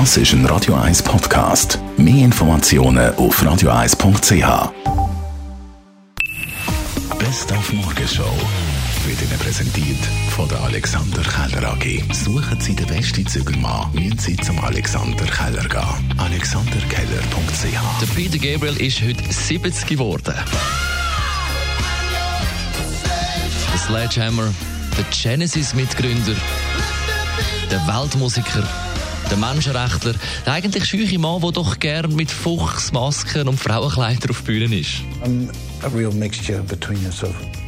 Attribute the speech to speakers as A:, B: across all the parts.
A: Das ist ein Radio 1 Podcast. Mehr Informationen auf radio1.ch. Best auf Morgenshow wird Ihnen präsentiert von der Alexander Keller AG. Suchen Sie den besten Zügelmann, müssen Sie zum Alexander Keller gehen. AlexanderKeller.ch
B: Der Peter Gabriel ist heute 70 geworden. Der Sledgehammer, der Genesis-Mitgründer, der Weltmusiker, der Menschenrechtler, der eigentlich scheuche Mann, der doch gern mit Fuchsmasken und Frauenkleidern auf Bühnen ist.
C: I'm a real mixture between a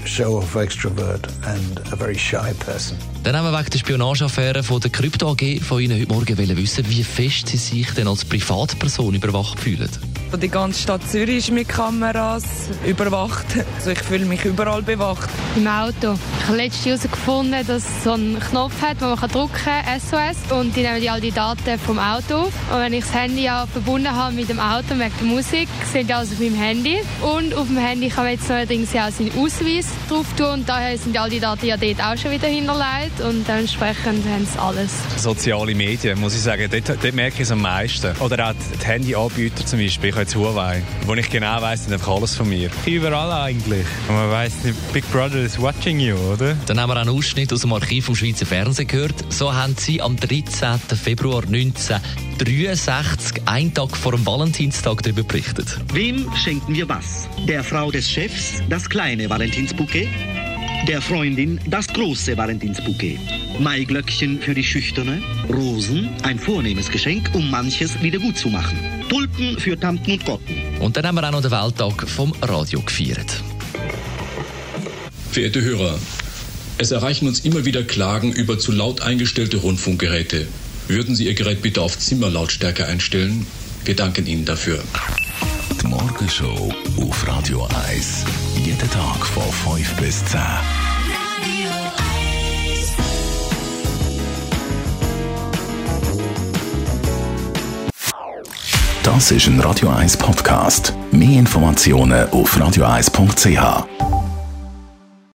C: show of extrovert and a very shy person.
B: Dann haben wir wegen der Spionageaffäre von der Krypto AG von Ihnen heute Morgen wollen wissen, wie fest Sie sich denn als Privatperson überwacht fühlen.
D: Die ganze Stadt Zürich ist mit Kameras überwacht. Also ich fühle mich überall bewacht.
E: Im Auto. Ich habe letztens herausgefunden, dass es so einen Knopf hat, wo man drücken kann, SOS, und die nehmen die all die Daten vom Auto auf. Und wenn ich das Handy ja verbunden habe mit dem Auto, wegen der Musik, sind die alles auf meinem Handy. Und auf dem Handy kann man jetzt neuerdings ja auch seinen Ausweis drauf tun und daher sind all die Daten ja dort auch schon wieder hinterlegt und dementsprechend haben sie alles.
F: Soziale Medien, muss ich sagen, dort, dort merke ich es am meisten. Oder auch die Handyanbieter zum Beispiel, ich habe jetzt Huawei, wo ich genau weiss, sind einfach alles von mir.
G: Überall eigentlich. Und man weiss, Big Brother is watching you, oder?
B: Dann haben wir einen Ausschnitt aus dem Archiv vom Schweizer Fernsehen gehört. So haben sie am 13. Februar 1963, einen Tag vor dem Valentinstag, darüber berichtet.
H: Wem schenken wir was? Der Frau des Chefs das kleine Valentinsbouquet? Der Freundin das große Valentinsbouquet? Maiglöckchen für die Schüchterne? Rosen, ein vornehmes Geschenk, um manches wieder gut zu machen. Tulpen für Tanten und Gotten.
B: Und dann haben wir auch noch den Welttag vom Radio gefeiert.
I: Verehrte Hörer, es erreichen uns immer wieder Klagen über zu laut eingestellte Rundfunkgeräte. Würden Sie Ihr Gerät bitte auf Zimmerlautstärke einstellen? Wir danken Ihnen dafür.
A: Die Morgenshow auf Radio 1. Jeden Tag von 5 bis 10. Das ist ein Radio 1 Podcast. Mehr Informationen auf radio1.ch.